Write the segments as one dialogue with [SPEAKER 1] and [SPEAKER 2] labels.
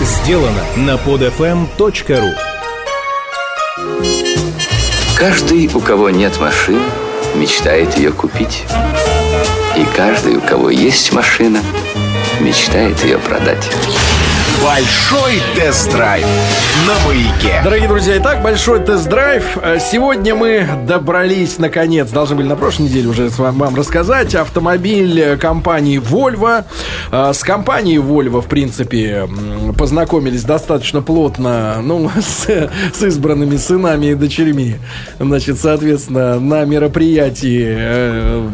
[SPEAKER 1] сделано на podfm.ru
[SPEAKER 2] Каждый, у кого нет машины, мечтает ее купить. И каждый, у кого есть машина, мечтает ее продать.
[SPEAKER 1] Большой тест-драйв на маяке.
[SPEAKER 3] Дорогие друзья, итак, большой тест-драйв. Э, сегодня мы добрались, наконец, должны были на прошлой неделе уже вам рассказать, автомобиль компании Volvo. Э, с компанией Volvo, в принципе, познакомились достаточно плотно, ну, с, с избранными сынами и дочерьми. Значит, соответственно, на мероприятии э,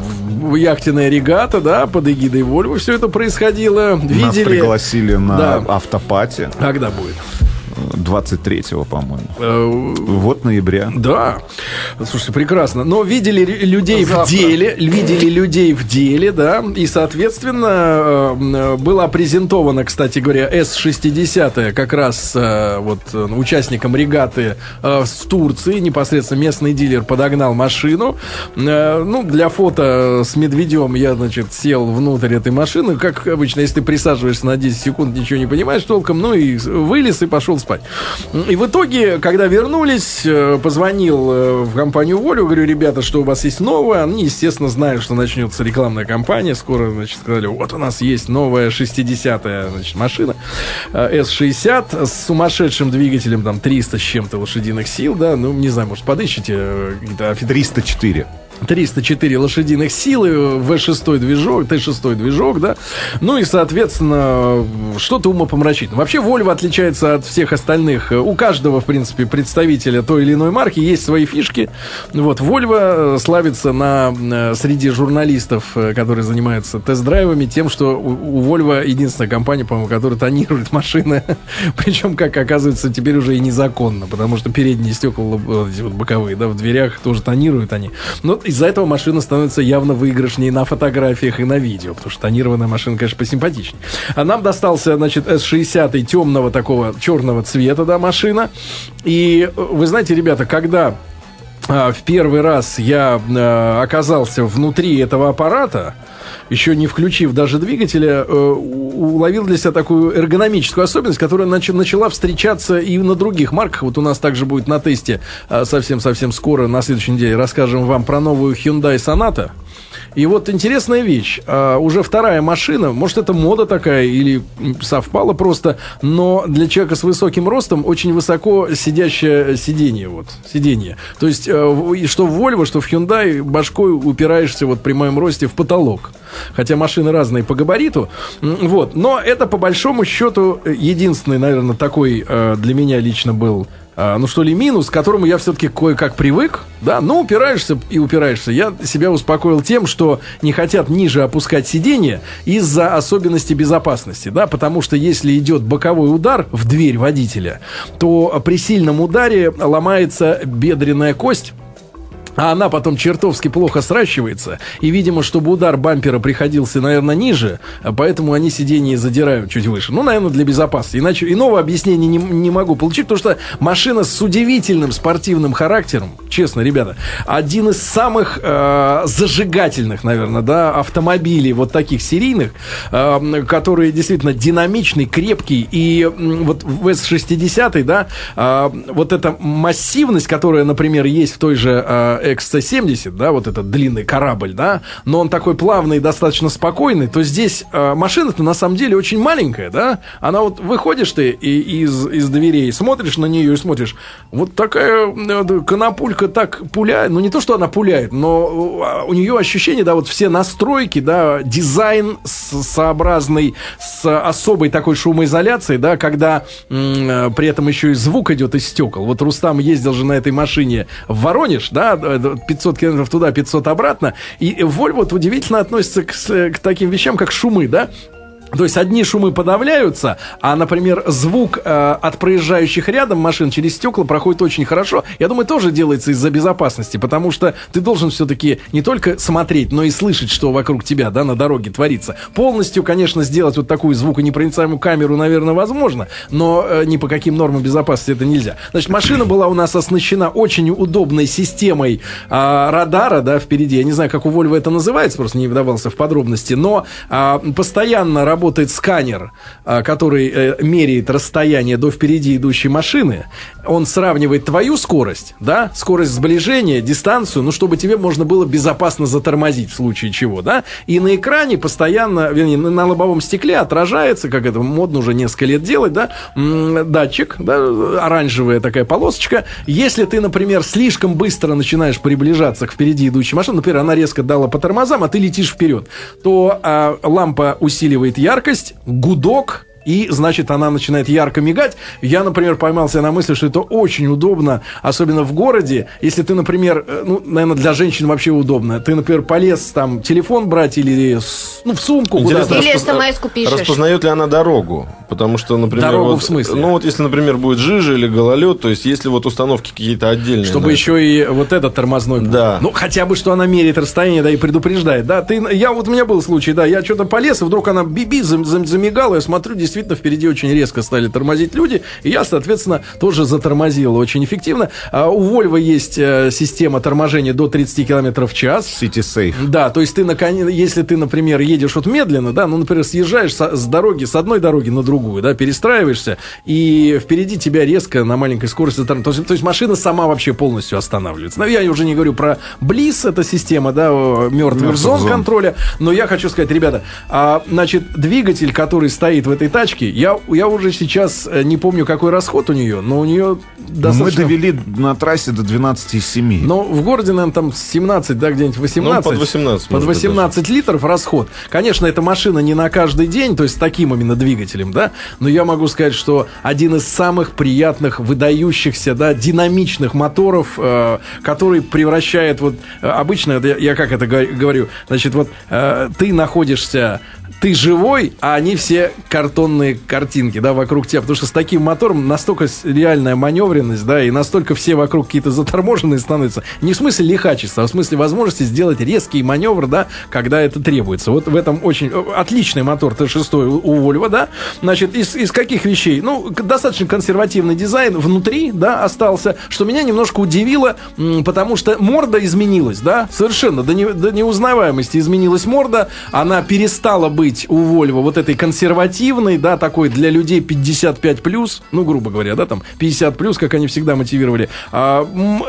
[SPEAKER 3] яхтенная регата, да, под эгидой Volvo все это происходило.
[SPEAKER 4] Видели? Нас пригласили на да. Автопати.
[SPEAKER 3] Когда будет?
[SPEAKER 4] 23-го, по-моему. Э, вот ноября.
[SPEAKER 3] Да. Слушайте, прекрасно. Но видели людей Завтра. в деле, видели людей в деле, да, и, соответственно, э, была презентована, кстати говоря, С-60 как раз э, вот участникам регаты в Турции, непосредственно местный дилер подогнал машину. Ну, для фото с медведем я, значит, сел внутрь этой машины. Как обычно, если ты присаживаешься на 10 секунд, ничего не понимаешь толком, ну и вылез и пошел спать. И в итоге, когда вернулись, э, позвонил э, в компанию Волю, говорю, ребята, что у вас есть новое. Они, естественно, знают, что начнется рекламная кампания. Скоро, значит, сказали, вот у нас есть новая 60-я значит, машина S60 э, с сумасшедшим двигателем, там, 300 с чем-то лошадиных сил, да, ну, не знаю, может, подыщите
[SPEAKER 4] какие-то... 304.
[SPEAKER 3] 304 лошадиных силы, V6 движок, T6 движок, да. Ну и, соответственно, что-то умопомрачительное. Вообще, Volvo отличается от всех остальных. У каждого, в принципе, представителя той или иной марки есть свои фишки. Вот, Volvo славится на, э, среди журналистов, э, которые занимаются тест-драйвами, тем, что у, у Volvo единственная компания, по-моему, которая тонирует машины. Причем, как оказывается, теперь уже и незаконно, потому что передние стекла, вот боковые, да, в дверях тоже тонируют они. Но из-за этого машина становится явно выигрышнее на фотографиях и на видео, потому что тонированная машина, конечно, посимпатичнее. А нам достался, значит, S60 темного такого черного цвета, да, машина. И вы знаете, ребята, когда а, в первый раз я а, оказался внутри этого аппарата, еще не включив даже двигателя, э, уловил для себя такую эргономическую особенность, которая нач- начала встречаться и на других марках. Вот у нас также будет на тесте э, совсем-совсем скоро, на следующей неделе, расскажем вам про новую Hyundai Sonata. И вот интересная вещь. А, уже вторая машина, может, это мода такая или совпало просто, но для человека с высоким ростом очень высоко сидящее сиденье. Вот, сиденье. То есть, э, что в Volvo, что в Hyundai башкой упираешься вот при моем росте в потолок. Хотя машины разные по габариту. Вот. Но это, по большому счету, единственный, наверное, такой э, для меня лично был ну что ли, минус, к которому я все-таки кое-как привык, да, но упираешься и упираешься. Я себя успокоил тем, что не хотят ниже опускать сиденье из-за особенностей безопасности, да, потому что если идет боковой удар в дверь водителя, то при сильном ударе ломается бедренная кость, а она потом чертовски плохо сращивается. И, видимо, чтобы удар бампера приходился, наверное, ниже, поэтому они сиденье задирают чуть выше. Ну, наверное, для безопасности. Иначе иного объяснения не, не могу получить, потому что машина с удивительным спортивным характером, честно, ребята, один из самых э, зажигательных, наверное, да, автомобилей вот таких серийных, э, которые действительно динамичный, крепкий. И э, вот в S60, да, э, вот эта массивность, которая, например, есть в той же э, XC70, да, вот этот длинный корабль, да, но он такой плавный достаточно спокойный, то здесь э, машина-то на самом деле очень маленькая, да, она вот выходишь ты и, из, из дверей, смотришь на нее и смотришь, вот такая э, конопулька так пуляет, ну не то, что она пуляет, но э, у нее ощущение, да, вот все настройки, да, дизайн сообразный с особой такой шумоизоляцией, да, когда э, при этом еще и звук идет из стекол. Вот Рустам ездил же на этой машине в Воронеж, да, 500 километров туда, 500 обратно. И Volvo вот удивительно относится к, к таким вещам, как шумы, да? То есть одни шумы подавляются, а, например, звук э, от проезжающих рядом машин через стекла проходит очень хорошо. Я думаю, тоже делается из-за безопасности, потому что ты должен все-таки не только смотреть, но и слышать, что вокруг тебя, да, на дороге творится. Полностью, конечно, сделать вот такую звуконепроницаемую камеру, наверное, возможно, но э, ни по каким нормам безопасности это нельзя. Значит, машина была у нас оснащена очень удобной системой э, радара, да, впереди. Я не знаю, как у Volvo это называется, просто не вдавался в подробности, но э, постоянно работает сканер, а, который э, меряет расстояние до впереди идущей машины. Он сравнивает твою скорость, да, скорость сближения, дистанцию, ну, чтобы тебе можно было безопасно затормозить в случае чего, да. И на экране постоянно, вернее, на лобовом стекле отражается, как это модно уже несколько лет делать, да, датчик, да, оранжевая такая полосочка. Если ты, например, слишком быстро начинаешь приближаться к впереди идущей машине, например, она резко дала по тормозам, а ты летишь вперед, то а, лампа усиливает яркость, гудок, и, значит, она начинает ярко мигать. Я, например, поймался на мысли, что это очень удобно, особенно в городе. Если ты, например, э, ну, наверное, для женщин вообще удобно. Ты, например, полез там телефон брать или ну, в сумку
[SPEAKER 5] куда-то. Или смс пишешь. Распознает ли она дорогу? Потому что, например...
[SPEAKER 3] Дорогу вот, в смысле?
[SPEAKER 5] Ну, вот если, например, будет жижа или гололед, то есть если вот установки какие-то отдельные.
[SPEAKER 3] Чтобы еще и вот этот тормозной.
[SPEAKER 5] Да.
[SPEAKER 3] Ну, хотя бы, что она меряет расстояние, да, и предупреждает. Да, ты, я вот у меня был случай, да, я что-то полез, и вдруг она биби замигала, я смотрю, действительно, впереди очень резко стали тормозить люди, и я, соответственно, тоже затормозил очень эффективно. А у Volvo есть э, система торможения до 30 км в час.
[SPEAKER 4] City Safe.
[SPEAKER 3] Да, то есть ты, наконец, если ты, например, едешь вот медленно, да, ну, например, съезжаешь с дороги, с одной дороги на другую, да, перестраиваешься, и впереди тебя резко на маленькой скорости. То есть, то есть машина сама вообще полностью останавливается. Но я уже не говорю про Близ, эта система, да, мертвых зон, зон контроля, но я хочу сказать, ребята, а, значит, двигатель, который стоит в этой тачке, я я, уже сейчас э, не помню, какой расход у нее, но у нее
[SPEAKER 4] достаточно... Мы довели на трассе до 12,7.
[SPEAKER 3] Но в городе, наверное, там 17, да, где-нибудь 18. Ну,
[SPEAKER 5] под 18.
[SPEAKER 3] Под 18 даже. литров расход. Конечно, эта машина не на каждый день, то есть с таким именно двигателем, да, но я могу сказать, что один из самых приятных, выдающихся, да, динамичных моторов, э, который превращает вот э, обычно, я, как это говорю, значит, вот э, ты находишься ты живой, а они все картонные картинки, да, вокруг тебя. Потому что с таким мотором настолько реальная маневренность, да, и настолько все вокруг какие-то заторможенные становятся. Не в смысле лихачества, а в смысле возможности сделать резкий маневр, да, когда это требуется. Вот в этом очень отличный мотор Т6 у Volvo, да. Значит, из, из каких вещей? Ну, достаточно консервативный дизайн внутри, да, остался, что меня немножко удивило, потому что морда изменилась, да, совершенно до, не, до неузнаваемости изменилась морда, она перестала быть быть у Volvo вот этой консервативной, да, такой для людей 55 плюс, ну, грубо говоря, да, там 50 плюс, как они всегда мотивировали. А,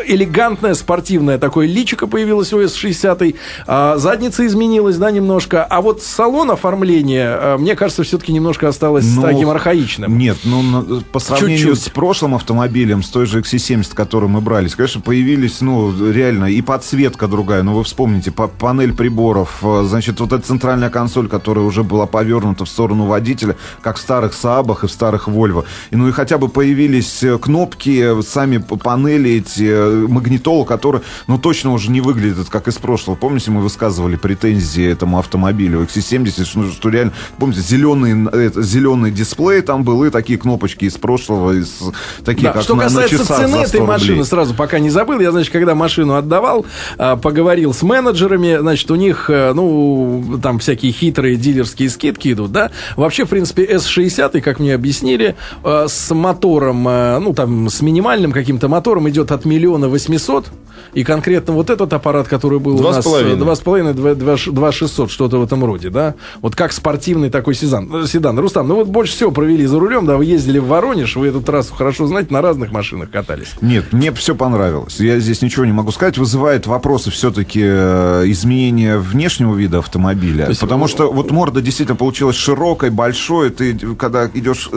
[SPEAKER 3] элегантная, спортивная такое личико появилось у S60, а, задница изменилась, да, немножко. А вот салон оформления, а, мне кажется, все-таки немножко осталось ну, таким архаичным.
[SPEAKER 4] Нет, ну, по сравнению Чуть-чуть. с прошлым автомобилем, с той же XC70, который мы брались, конечно, появились, ну, реально, и подсветка другая. Ну, вы вспомните, панель приборов, а, значит, вот эта центральная консоль, которая уже была повернута в сторону водителя, как в старых Саабах и в старых Вольво. И, ну и хотя бы появились э, кнопки, сами панели эти, э, магнитола, которые, ну, точно уже не выглядят, как из прошлого. Помните, мы высказывали претензии этому автомобилю XC70, что, что реально, помните, зеленый, это, зеленый дисплей там был, и такие кнопочки из прошлого, из, такие,
[SPEAKER 3] да,
[SPEAKER 4] как
[SPEAKER 3] что
[SPEAKER 4] на,
[SPEAKER 3] касается
[SPEAKER 4] на часах
[SPEAKER 3] цены этой машины, сразу пока не забыл, я, значит, когда машину отдавал, а, поговорил с менеджерами, значит, у них, э, ну, там всякие хитрые дилеры дилерские скидки идут, да. Вообще, в принципе, S60, как мне объяснили, э, с мотором, э, ну, там, с минимальным каким-то мотором идет от миллиона восьмисот. И конкретно вот этот аппарат, который был 2 у нас... Э, два с половиной, два шестьсот, что-то в этом роде, да. Вот как спортивный такой седан. седан. Рустам, ну вот больше всего провели за рулем, да, вы ездили в Воронеж, вы эту трассу хорошо знаете, на разных машинах катались.
[SPEAKER 4] Нет, мне все понравилось. Я здесь ничего не могу сказать. Вызывает вопросы все-таки изменения внешнего вида автомобиля. есть, потому что вот морда действительно получилась широкой, большой. Ты, когда идешь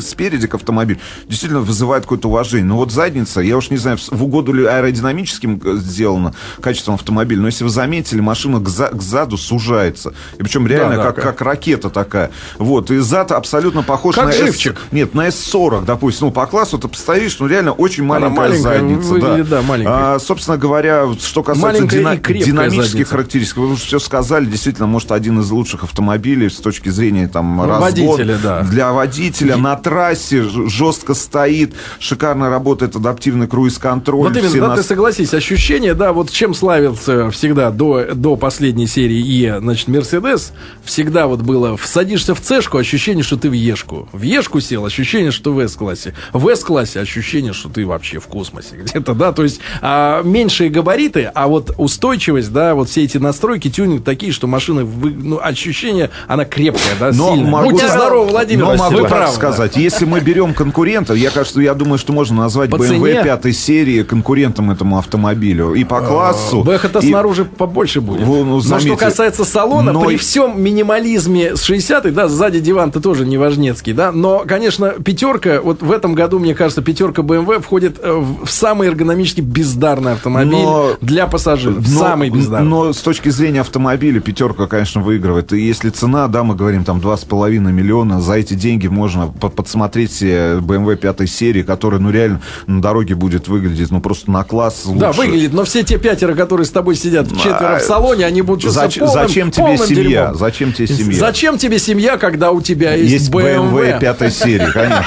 [SPEAKER 4] спереди к автомобилю, действительно вызывает какое-то уважение. Но вот задница, я уж не знаю, в угоду ли аэродинамическим э, сделано качеством автомобиля, но если вы заметили, машина к, за, к заду сужается. И причем реально да, да, как, как, как ракета такая. Вот, и зад абсолютно похож
[SPEAKER 3] как
[SPEAKER 4] на...
[SPEAKER 3] живчик.
[SPEAKER 4] S... Нет, на S40, допустим. Ну, по классу ты постоишь, ну, реально очень маленькая, маленькая задница. Выглядит,
[SPEAKER 3] да. Да, маленькая.
[SPEAKER 4] А, собственно говоря, что касается дина... динамических задница. характеристик, вы уже все сказали, действительно, может, один из лучших автомобилей с точки зрения там ну, разгон.
[SPEAKER 3] Водителя, да.
[SPEAKER 4] Для водителя на трассе жестко стоит, шикарно работает адаптивный круиз-контроль.
[SPEAKER 3] Вот именно, да, ты согласен согласись, ощущение, да, вот чем славился всегда до, до последней серии Е, значит, Мерседес, всегда вот было, садишься в Цешку, ощущение, что ты в Ешку. В Ешку сел, ощущение, что в С-классе. В С-классе ощущение, что ты вообще в космосе где-то, да, то есть а, меньшие габариты, а вот устойчивость, да, вот все эти настройки, тюнинг такие, что машина, вы, ну, ощущение, она крепкая, да,
[SPEAKER 4] Но
[SPEAKER 3] сильная.
[SPEAKER 4] могу-
[SPEAKER 3] Будьте здоровы, Владимир,
[SPEAKER 4] Но могу
[SPEAKER 3] правы, да.
[SPEAKER 4] сказать, если мы берем конкурента, я кажется, я думаю, что можно назвать
[SPEAKER 3] По
[SPEAKER 4] BMW
[SPEAKER 3] цене?
[SPEAKER 4] пятой серии конкурентом этому автомобилю и по классу.
[SPEAKER 3] Бэха-то
[SPEAKER 4] и-
[SPEAKER 3] снаружи побольше будет.
[SPEAKER 4] Ну,
[SPEAKER 3] Но что касается салона,
[SPEAKER 4] но
[SPEAKER 3] при всем минимализме с 60-х, да, сзади диван-то тоже не важнецкий, да, но, конечно, пятерка, вот в этом году, мне кажется, пятерка BMW входит э, в самый эргономически бездарный автомобиль
[SPEAKER 4] Но-
[SPEAKER 3] для пассажиров.
[SPEAKER 4] Но-
[SPEAKER 3] самый бездарный.
[SPEAKER 4] Но с точки зрения автомобиля пятерка, конечно, выигрывает. И если цена, да, мы говорим, там 2,5 миллиона, за эти деньги можно по- подсмотреть BMW пятой серии, которая, ну, реально на дороге будет выглядеть, ну, просто на класс лучше.
[SPEAKER 3] Да, выглядит, но все те пятеро, которые с тобой сидят четверо в салоне, они будут чувствовать
[SPEAKER 4] Зач-
[SPEAKER 3] полным-
[SPEAKER 4] зачем тебе
[SPEAKER 3] полным
[SPEAKER 4] семья?
[SPEAKER 3] дерьмом.
[SPEAKER 4] Зачем тебе семья?
[SPEAKER 3] Зачем тебе семья, когда у тебя есть,
[SPEAKER 4] Есть BMW пятой серии, конечно.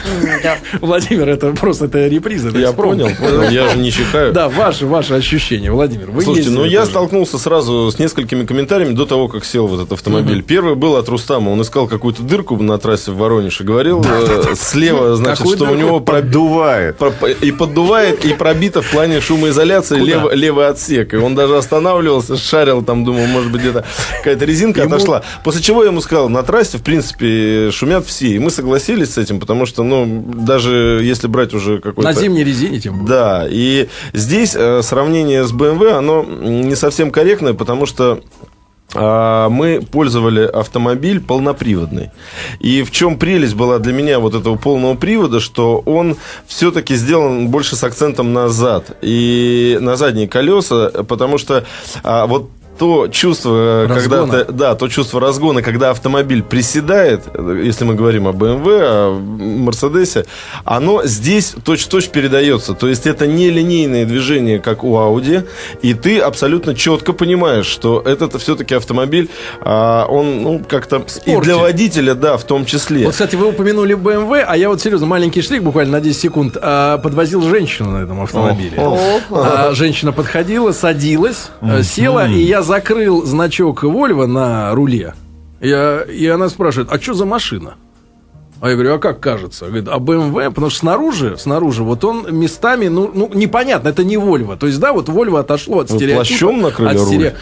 [SPEAKER 3] Владимир, это просто это реприза.
[SPEAKER 5] Я понял, понял, я же не чихаю.
[SPEAKER 3] Да, ваши, ваши ощущения, Владимир. Вы
[SPEAKER 5] Слушайте, ну я столкнулся сразу с несколькими комментариями до того, как сел в этот автомобиль. Первый был от Рустама. Он искал какую-то дырку на трассе в Воронеж и говорил э, слева, значит, что у него проби-
[SPEAKER 4] Поддувает.
[SPEAKER 5] про- и поддувает, и пробито в плане шумоизоляции левый отсек. И он даже останавливался, шарил там, думал, может быть, где-то какая-то резинка отошла. После чего я ему сказал, на трассе, в принципе, шумят все. И мы согласились с этим, потому что, ну, даже если брать уже какой-то...
[SPEAKER 3] На зимней резине тем более.
[SPEAKER 5] Да, и здесь э, сравнение с BMW, оно не совсем корректное, потому что а, мы пользовали автомобиль полноприводный. И в чем прелесть была для меня вот этого полного привода, что он все-таки сделан больше с акцентом назад и на задние колеса, потому что а, вот то чувство, когда
[SPEAKER 3] Разгона.
[SPEAKER 5] ты, да, то чувство разгона, когда автомобиль приседает, э, если мы говорим о BMW, о Мерседесе, оно здесь точь-в-точь передается. То есть это не линейное движение, как у Audi, и ты абсолютно четко понимаешь, что этот все-таки автомобиль, а, он ну, как-то и для водителя, да, в том числе.
[SPEAKER 3] Вот, кстати, вы упомянули BMW, а я вот серьезно, маленький шлик, буквально на 10 секунд, а, подвозил женщину на этом автомобиле. А, женщина подходила, садилась, э, села, и я закрыл значок Volvo на руле. Я, и она спрашивает, а что за машина? А я говорю, а как кажется? Говорит, а BMW, потому что снаружи, снаружи, вот он местами, ну, ну непонятно, это не Volvo. То есть, да, вот Volvo отошло от
[SPEAKER 5] Вы
[SPEAKER 3] стереотипа.
[SPEAKER 5] плащом накрыли
[SPEAKER 3] от
[SPEAKER 5] руль?
[SPEAKER 3] стере-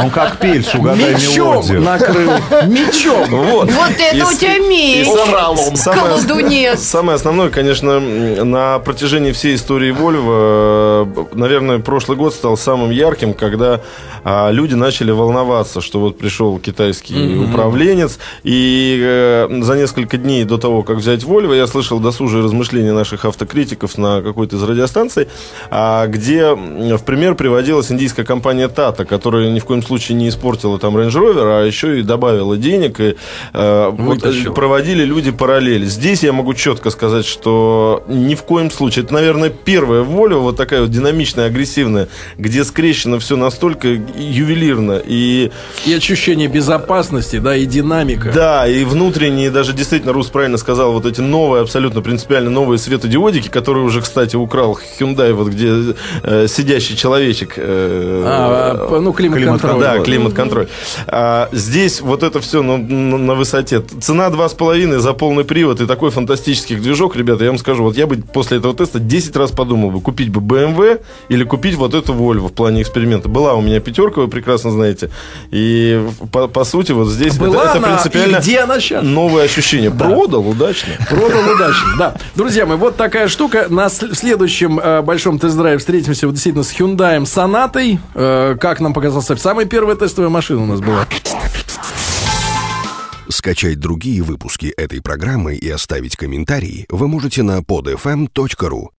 [SPEAKER 4] Он как пельш, угадай
[SPEAKER 3] Мечом
[SPEAKER 4] мелодию.
[SPEAKER 3] накрыл. Мечом.
[SPEAKER 5] Вот.
[SPEAKER 6] Вот это
[SPEAKER 5] И
[SPEAKER 6] у тебя меч.
[SPEAKER 5] сам- самое-. Самое основное, конечно, на протяжении всей истории Volvo, э, наверное, прошлый год стал самым ярким, когда а, люди начали волноваться, что вот пришел китайский управленец, и э, за несколько дней до того, как взять Volvo, я слышал досужие размышления наших автокритиков на какой-то из радиостанций, а, где в пример приводилась индийская компания Tata, которая ни в коем случае не испортила там Range Rover, а еще и добавила денег, и э, вот,
[SPEAKER 3] Вытащила.
[SPEAKER 5] проводили люди параллель. Здесь я могу четко сказать, что ни в коем случае. Это, наверное, первая воля, вот такая вот динамичная, агрессивная, где скрещено все настолько ювелирно. И
[SPEAKER 3] И ощущение безопасности, да, и динамика.
[SPEAKER 5] да, и внутренние, даже действительно, Рус правильно сказал, вот эти новые, абсолютно принципиально новые светодиодики, которые уже, кстати, украл Hyundai, вот где э, сидящий человечек. э,
[SPEAKER 3] А, ну, климат-контроль.
[SPEAKER 5] Да, климат-контроль. А, здесь вот это все ну, на, высоте. Цена 2,5 за полный привод и такой фантастический движок, ребята, я вам скажу, вот я бы после этого теста 10 раз подумал бы, купить бы BMW или купить вот эту Volvo в плане эксперимента. Была у меня пятерка, вы прекрасно знаете. И по, по сути вот здесь
[SPEAKER 3] Была
[SPEAKER 5] это, это
[SPEAKER 3] она,
[SPEAKER 5] принципиально
[SPEAKER 3] где она сейчас?
[SPEAKER 5] новые ощущения. Продал удачно.
[SPEAKER 3] Продал удачно, да. Друзья мои, вот такая штука. На сл- следующем э, большом тест-драйве встретимся вот действительно с Hyundai Сонатой. Э, как нам показалось, самая первая тестовая машина у нас была.
[SPEAKER 7] Скачать другие выпуски этой программы и оставить комментарии вы можете на podfm.ru.